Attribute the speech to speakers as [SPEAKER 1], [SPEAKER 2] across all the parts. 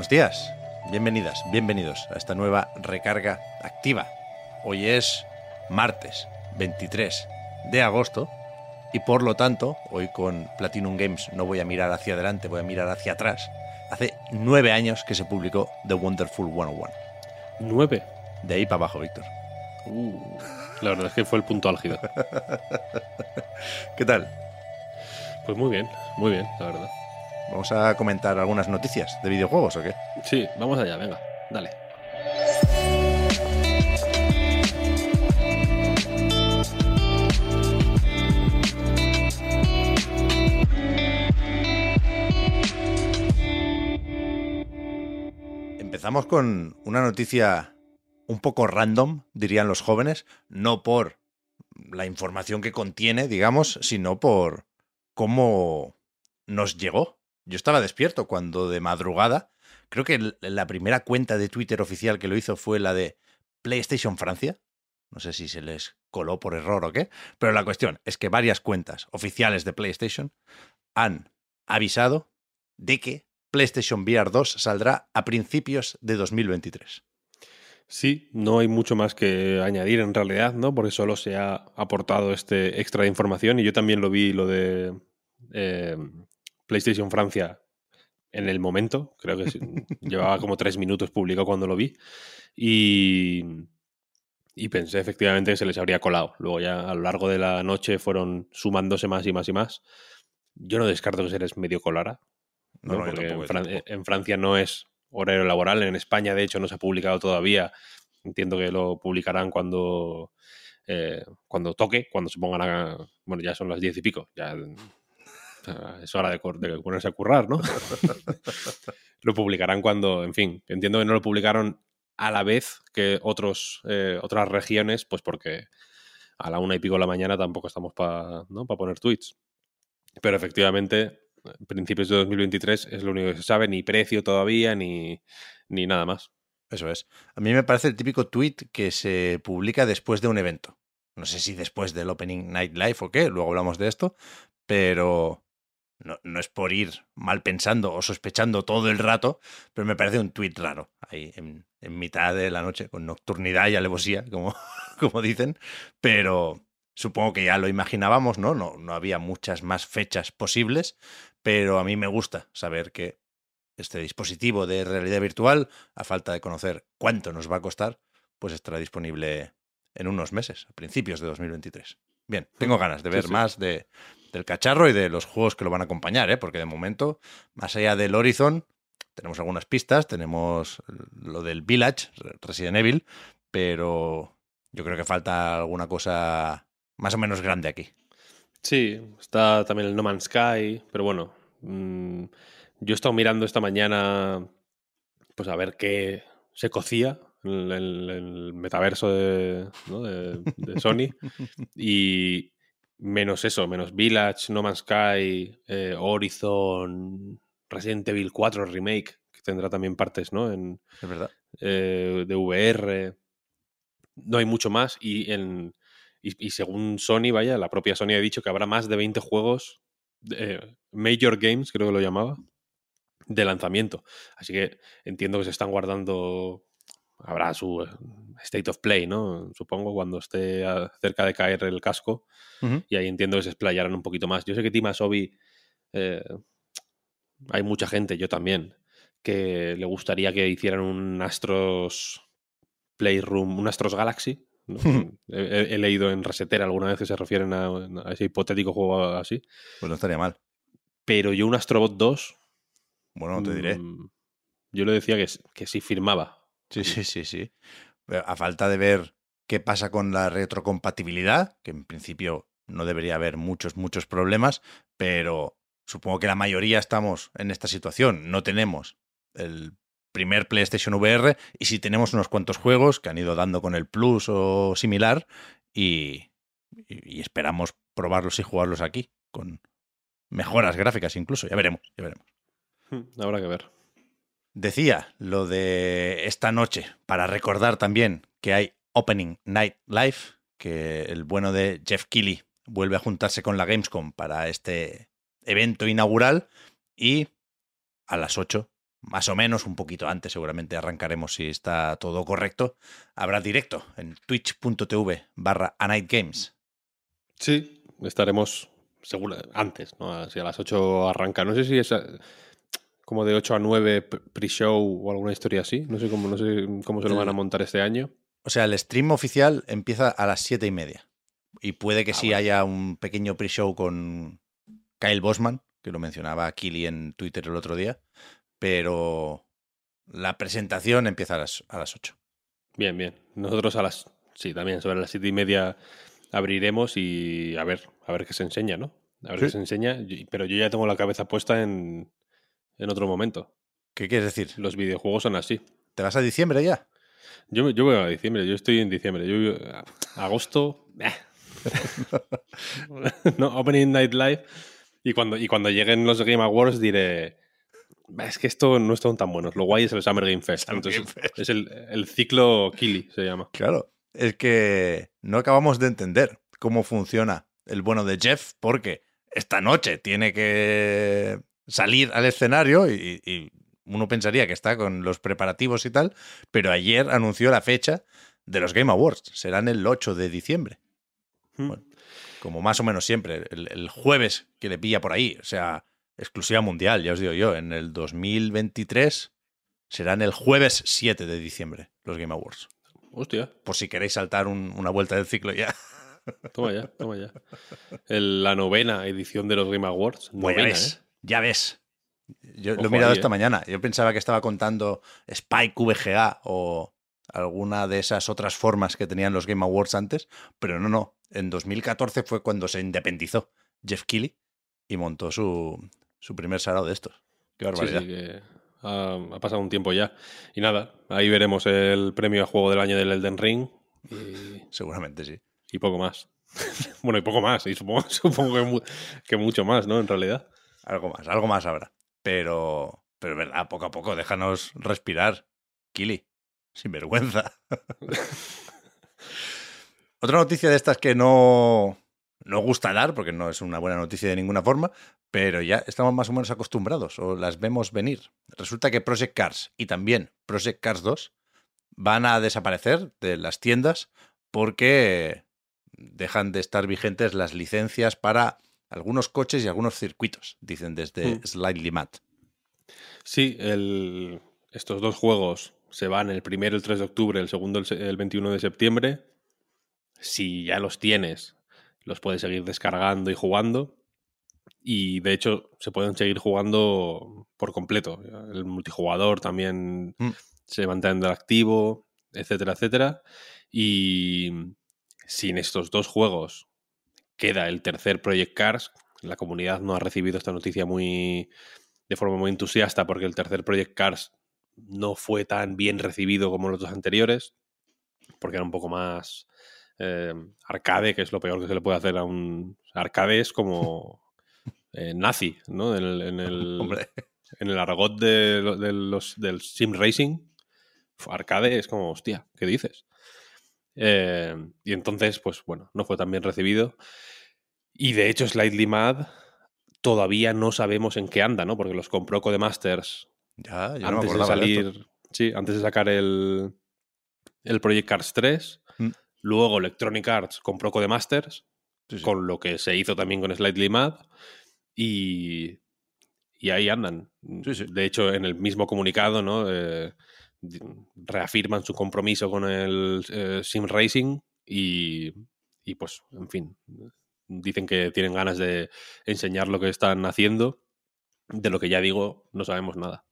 [SPEAKER 1] Buenos días, bienvenidas, bienvenidos a esta nueva recarga activa. Hoy es martes 23 de agosto y por lo tanto, hoy con Platinum Games no voy a mirar hacia adelante, voy a mirar hacia atrás. Hace nueve años que se publicó The Wonderful 101.
[SPEAKER 2] ¿Nueve?
[SPEAKER 1] De ahí para abajo, Víctor.
[SPEAKER 2] Uh, la verdad es que fue el punto álgido.
[SPEAKER 1] ¿Qué tal?
[SPEAKER 2] Pues muy bien, muy bien, la verdad.
[SPEAKER 1] ¿Vamos a comentar algunas noticias de videojuegos o qué?
[SPEAKER 2] Sí, vamos allá, venga, dale.
[SPEAKER 1] Empezamos con una noticia un poco random, dirían los jóvenes, no por la información que contiene, digamos, sino por cómo nos llegó. Yo estaba despierto cuando de madrugada, creo que la primera cuenta de Twitter oficial que lo hizo fue la de PlayStation Francia. No sé si se les coló por error o qué, pero la cuestión es que varias cuentas oficiales de PlayStation han avisado de que PlayStation VR 2 saldrá a principios de 2023.
[SPEAKER 2] Sí, no hay mucho más que añadir en realidad, ¿no? Porque solo se ha aportado este extra de información y yo también lo vi, lo de eh, PlayStation Francia en el momento, creo que llevaba como tres minutos publicado cuando lo vi y, y pensé efectivamente que se les habría colado. Luego ya a lo largo de la noche fueron sumándose más y más y más. Yo no descarto que se les medio colara,
[SPEAKER 1] No,
[SPEAKER 2] ¿no? porque en, Fran- en Francia no es horario laboral, en España de hecho no se ha publicado todavía. Entiendo que lo publicarán cuando, eh, cuando toque, cuando se pongan a... Bueno, ya son las diez y pico, ya es hora de, ponerse a currar, ¿no? lo publicarán cuando, en fin, entiendo que no lo publicaron a la vez que otros, eh, otras regiones, pues porque a la una y pico de la mañana tampoco estamos para ¿no? pa poner tweets. Pero efectivamente, principios de 2023 es lo único que se sabe, ni precio todavía, ni, ni nada más.
[SPEAKER 1] Eso es. A mí me parece el típico tweet que se publica después de un evento. No sé si después del Opening Night Live o qué, luego hablamos de esto, pero no, no es por ir mal pensando o sospechando todo el rato, pero me parece un tweet raro, ahí en, en mitad de la noche, con nocturnidad y alevosía, como, como dicen, pero supongo que ya lo imaginábamos, ¿no? ¿no? No había muchas más fechas posibles, pero a mí me gusta saber que este dispositivo de realidad virtual, a falta de conocer cuánto nos va a costar, pues estará disponible en unos meses, a principios de 2023. Bien, tengo ganas de ver
[SPEAKER 2] sí.
[SPEAKER 1] más de, del cacharro y de los juegos que lo van a acompañar, ¿eh? porque de momento, más allá del Horizon, tenemos algunas pistas, tenemos lo del Village, Re- Resident Evil, pero yo creo que falta alguna cosa más o menos grande aquí.
[SPEAKER 2] Sí, está también el No Man's Sky, pero bueno, mm, yo he estado mirando esta mañana, pues a ver qué se cocía el, el metaverso de, ¿no? de, de Sony y menos eso, menos Village, No Man's Sky, eh, Horizon, Resident Evil 4 Remake, que tendrá también partes, ¿no? En,
[SPEAKER 1] Es verdad.
[SPEAKER 2] eh, de VR. No hay mucho más. Y, en, y, y según Sony, vaya, la propia Sony ha dicho que habrá más de 20 juegos, eh, Major Games, creo que lo llamaba, de lanzamiento. Así que entiendo que se están guardando. Habrá su eh, State of Play, ¿no? Supongo, cuando esté a- cerca de caer el casco. Y ahí entiendo que se explayarán un poquito más. Yo sé que Tim Asobi, eh, hay mucha gente, yo también, que le gustaría que hicieran un Astros Playroom, un Astros Galaxy. ¿no? he, he- he leído en Resetera alguna vez que se refieren a, a ese hipotético juego así.
[SPEAKER 1] Pues no estaría mal.
[SPEAKER 2] Pero yo un Astrobot 2,
[SPEAKER 1] Bueno, no te diré.
[SPEAKER 2] mm, yo le decía que, que sí firmaba.
[SPEAKER 1] Sí, sí, sí, sí. Pero A falta de ver qué pasa con la retrocompatibilidad, que en principio no debería haber muchos, muchos problemas, pero supongo que la mayoría estamos en esta situación. No tenemos el primer PlayStation VR y si tenemos unos cuantos juegos que han ido dando con el Plus o similar y, y esperamos probarlos y jugarlos aquí con mejoras gráficas incluso. Ya veremos, ya veremos.
[SPEAKER 2] Hmm, habrá que ver.
[SPEAKER 1] Decía lo de esta noche para recordar también que hay Opening Night Live, que el bueno de Jeff Keighley vuelve a juntarse con la Gamescom para este evento inaugural y a las 8 más o menos, un poquito antes seguramente arrancaremos si está todo correcto, habrá directo en twitch.tv barra a Night Games.
[SPEAKER 2] Sí, estaremos seguro, antes, ¿no? Si a las 8 arranca. No sé si es como de 8 a 9 pre-show o alguna historia así. No sé cómo, no sé cómo se lo van a montar este año.
[SPEAKER 1] O sea, el stream oficial empieza a las 7 y media. Y puede que ah, sí haya un pequeño pre-show con Kyle Bosman, que lo mencionaba Kili en Twitter el otro día pero la presentación empieza a las, a las 8.
[SPEAKER 2] Bien, bien. Nosotros a las, sí, también sobre las siete y media abriremos y a ver, a ver qué se enseña, ¿no? A ver qué se enseña, pero yo ya tengo la cabeza puesta en, en otro momento.
[SPEAKER 1] ¿Qué quieres decir?
[SPEAKER 2] Los videojuegos son así.
[SPEAKER 1] ¿Te vas a diciembre ya?
[SPEAKER 2] Yo, yo voy a diciembre, yo estoy en diciembre. Yo, agosto. Eh. no, Opening Night Live. Y cuando, y cuando lleguen los Game Awards diré es que esto no están tan buenos. Lo guay es el Summer Game Fest. Es el, ciclo Kili, se llama.
[SPEAKER 1] Claro. Es que no acabamos de entender cómo funciona el bueno de Jeff, porque esta noche tiene que salir al escenario y, uno pensaría que está con los preparativos y tal, pero ayer anunció la fecha de los Game Awards. Serán el 8 de diciembre. Hmm. como más o menos siempre, el, el, jueves que le pilla por ahí. O sea, exclusiva mundial, ya os digo yo, en el 2023 serán el jueves 7 de diciembre los Game Awards.
[SPEAKER 2] Hostia.
[SPEAKER 1] Por si queréis saltar una vuelta del ciclo ya.
[SPEAKER 2] Toma ya, toma ya. la novena edición de los Game Awards.
[SPEAKER 1] Pues ya ves, ¿eh? Ya ves. Yo lo he mirado esta ¿eh? mañana. Yo pensaba que estaba contando Spike VGA o alguna de esas otras formas que tenían los Game Awards antes, pero no, no. En 2014 fue cuando se independizó Jeff Keighley y montó su, su primer sarao de estos. Qué barbaridad.
[SPEAKER 2] Sí, ha, pasado un tiempo ya. Y nada, ahí veremos el premio a juego del año del Elden Ring.
[SPEAKER 1] Seguramente sí.
[SPEAKER 2] Y poco más. bueno, y poco más. Y supongo, supongo que, mucho más, ¿no? En realidad.
[SPEAKER 1] Algo más, algo más habrá. Pero, pero verdad, poco a poco, déjanos respirar. Kili, sin vergüenza. Otra noticia de estas que no, no gusta dar, porque no es una buena noticia de ninguna forma, pero ya estamos más o menos acostumbrados o las vemos venir. Resulta que Project Cars y también Project Cars 2 van a desaparecer de las tiendas porque dejan de estar vigentes las licencias para algunos coches y algunos circuitos, dicen desde hmm. Slightly Mad.
[SPEAKER 2] Sí, estos dos juegos se van el primero el 3 de octubre, el segundo el 21 de septiembre. Si ya los tienes los puedes seguir descargando y jugando. Y de hecho se pueden seguir jugando por completo. El multijugador también mm. se mantiene activo, etcétera, etcétera. Y sin estos dos juegos queda el tercer Project Cars. La comunidad no ha recibido esta noticia muy de forma muy entusiasta porque el tercer Project Cars no fue tan bien recibido como los dos anteriores, porque era un poco más eh, arcade, que es lo peor que se le puede hacer a un... Arcade es como eh, nazi, ¿no? En el, en el, argot de, los, del sim racing, arcade es como, hostia, ¿qué dices? Eh, y entonces, pues bueno, no fue tan bien recibido. Y de hecho, Slightly Mad todavía no sabemos en qué anda, ¿no? Porque los compró Codemasters
[SPEAKER 1] ya,
[SPEAKER 2] antes de salir. sí, antes de sacar el, el Project Cars 3. Luego Electronic Arts compró Codemasters, con lo que se hizo también con Slightly Mad. Y, y ahí andan. De hecho, en el mismo comunicado, ¿no? Eh, reafirman su compromiso con el eh, Sim Racing y, y, pues, en fin, dicen que tienen ganas de enseñar lo que están haciendo. De lo que ya digo, no sabemos nada.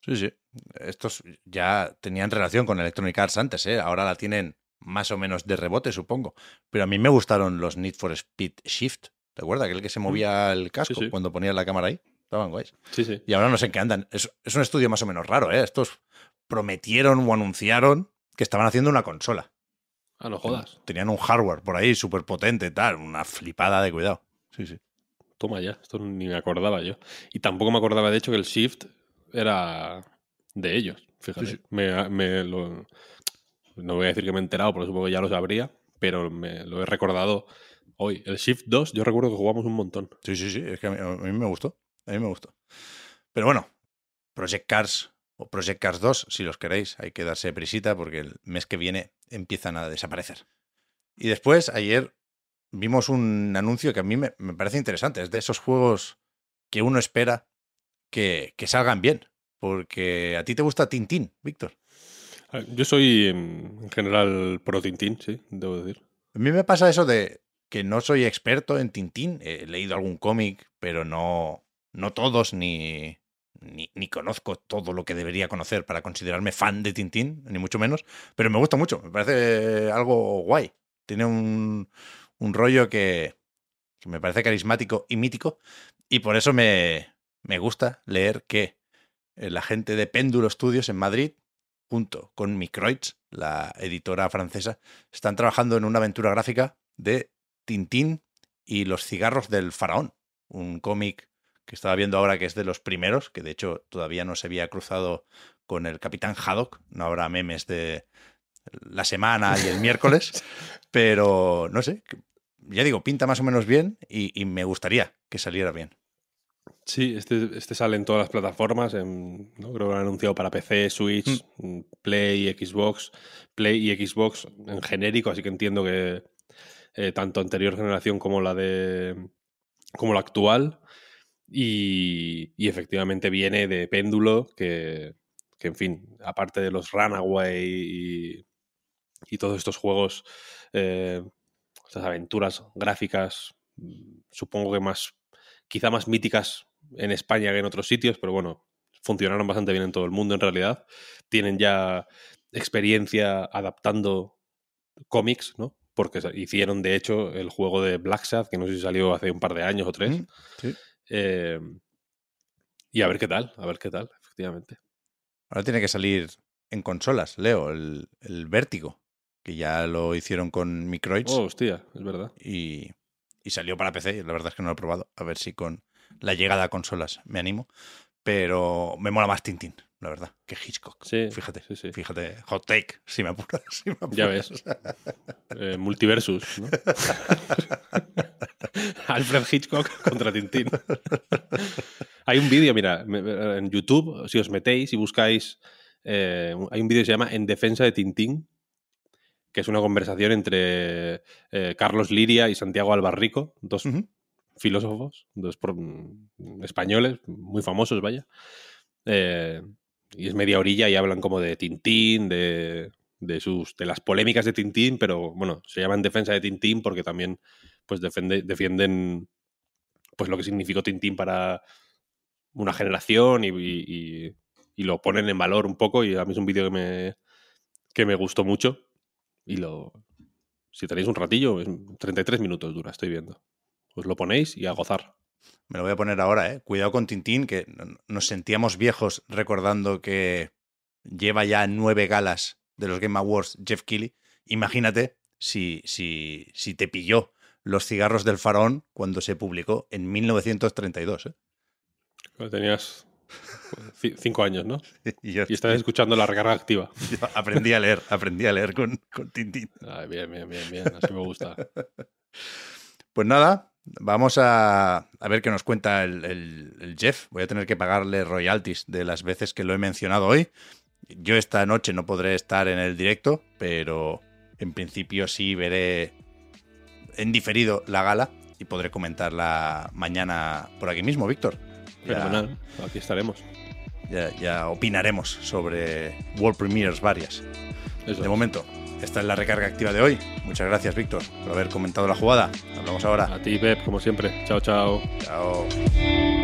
[SPEAKER 1] Sí, sí. Estos ya tenían relación con Electronic Arts antes, ¿eh? Ahora la tienen más o menos de rebote, supongo. Pero a mí me gustaron los Need for Speed Shift. ¿Te acuerdas? Aquel que se movía el casco
[SPEAKER 2] sí.
[SPEAKER 1] cuando ponía la cámara ahí. Estaban guays.
[SPEAKER 2] Sí, sí.
[SPEAKER 1] Y ahora no sé en qué andan. Es, es un estudio más o menos raro, ¿eh? Estos prometieron o anunciaron que estaban haciendo una consola.
[SPEAKER 2] Ah, no jodas.
[SPEAKER 1] Tenían un hardware por ahí súper potente, tal. Una flipada de cuidado. Sí, sí.
[SPEAKER 2] Toma ya, esto ni me acordaba yo. Y tampoco me acordaba, de hecho, que el Shift era de ellos. Fíjate.
[SPEAKER 1] Sí, sí.
[SPEAKER 2] Me, me lo- no voy a decir que me he enterado, porque supongo que ya lo sabría, pero me lo he recordado hoy. El Shift 2, yo recuerdo que jugamos un montón.
[SPEAKER 1] Sí, sí, sí. Es que a mí, a mí me gustó. A mí me gustó. Pero bueno, Project Cars o Project Cars 2, si los queréis, hay que darse prisita porque el mes que viene empiezan a desaparecer. Y después, ayer vimos un anuncio que a mí me, me parece interesante. Es de esos juegos que uno espera que, que salgan bien. Porque a ti te gusta Tintín, Víctor.
[SPEAKER 2] Ah, Yo soy en en general pro Tintín, sí, debo decir.
[SPEAKER 1] A mí me pasa eso de que no soy experto en Tintín. He leído algún cómic, pero no, no todos, ni, ni, conozco todo lo que debería conocer para considerarme fan de Tintín, ni mucho menos. Pero me gusta mucho, me parece algo guay. Tiene un, un rollo que, que me parece carismático y mítico. Y por eso me, me gusta leer que eh, la gente de Péndulo Studios en Madrid, junto con Microids, la editora francesa, están trabajando en una aventura gráfica de Tintín y los cigarros del faraón, un cómic que estaba viendo ahora que es de los primeros, que de hecho todavía no se había cruzado con el Capitán Haddock, no habrá memes de la semana y el miércoles, pero no sé, ya digo, pinta más o menos bien y, y me gustaría que saliera bien.
[SPEAKER 2] Sí, este, este sale en todas las plataformas. En, ¿no? Creo que lo han anunciado para PC, Switch, mm, Play, Xbox. Play y Xbox en genérico, así que entiendo que eh, tanto anterior generación como la de. como la actual. Y, y efectivamente viene de péndulo, que, que, en fin, aparte de los Runaway y, y todos estos juegos, eh, estas aventuras gráficas, mm, supongo que más, quizá más míticas en España que en otros sitios, pero bueno, funcionaron bastante bien en todo el mundo en realidad. Tienen ya experiencia adaptando cómics, ¿no? Porque hicieron, de hecho, el juego de Black Sad, que no sé si salió hace un par de años o tres.
[SPEAKER 1] Sí.
[SPEAKER 2] Eh, y a ver qué tal, a ver qué tal, efectivamente.
[SPEAKER 1] Ahora tiene que salir en consolas, Leo, el, el Vértigo, que ya lo hicieron con Microids
[SPEAKER 2] Oh, hostia, es verdad.
[SPEAKER 1] y, y salió para PC. La verdad es que no lo he probado. A ver si con la llegada a consolas me animo. Pero me mola más Tintín, la verdad, que Hitchcock.
[SPEAKER 2] Sí,
[SPEAKER 1] Fíjate,
[SPEAKER 2] sí, sí.
[SPEAKER 1] fíjate. Hot take, si me apuras. si me
[SPEAKER 2] Ya ves. Eh, multiversus, ¿no? Alfred Hitchcock contra Tintín. Hay un vídeo, mira, en YouTube, si os metéis y buscáis, eh, hay un vídeo que se llama En defensa de Tintín, que es una conversación entre eh, Carlos Liria y Santiago Albarrico, dos filósofos, dos pro- españoles, muy famosos, vaya. Eh, y es media orilla y hablan como de Tintín, de, de sus de las polémicas de Tintín, pero bueno, se llaman defensa de Tintín porque también pues defiende- defienden pues lo que significó Tintín para una generación y, y- lo ponen en valor un poco y a mí es un vídeo que me, que me gustó mucho y lo si tenéis un ratillo, es 33 minutos dura, estoy viendo. Os lo ponéis y a gozar.
[SPEAKER 1] Me lo voy a poner ahora, ¿eh? Cuidado con Tintín, que nos sentíamos viejos recordando que lleva ya nueve galas de los Game Awards Jeff Keighley. Imagínate si, si, si te pilló Los cigarros del faraón cuando se publicó en 1932. ¿eh?
[SPEAKER 2] Cuando Tenías ci- cinco años, ¿no?
[SPEAKER 1] Y
[SPEAKER 2] estás escuchando la recarga activa.
[SPEAKER 1] yo aprendí a leer, aprendí a leer con, con Tintín.
[SPEAKER 2] Bien, bien, bien, bien. Así me gusta.
[SPEAKER 1] Pues nada, vamos a, a ver qué nos cuenta el, el- el Jeff. Voy a tener que pagarle royalties de las veces que lo he mencionado hoy. Yo esta noche no podré estar en el directo, pero en principio sí veré en diferido la gala y podré comentarla mañana por aquí mismo, Víctor.
[SPEAKER 2] Fenomenal. Aquí estaremos.
[SPEAKER 1] Ya, ya opinaremos sobre World Premiers varias.
[SPEAKER 2] Eso.
[SPEAKER 1] De momento, esta es la recarga activa de hoy. Muchas gracias, Víctor, por haber comentado la jugada. Hablamos ahora.
[SPEAKER 2] A ti, Pep, como siempre. Chao, chao.
[SPEAKER 1] Chao.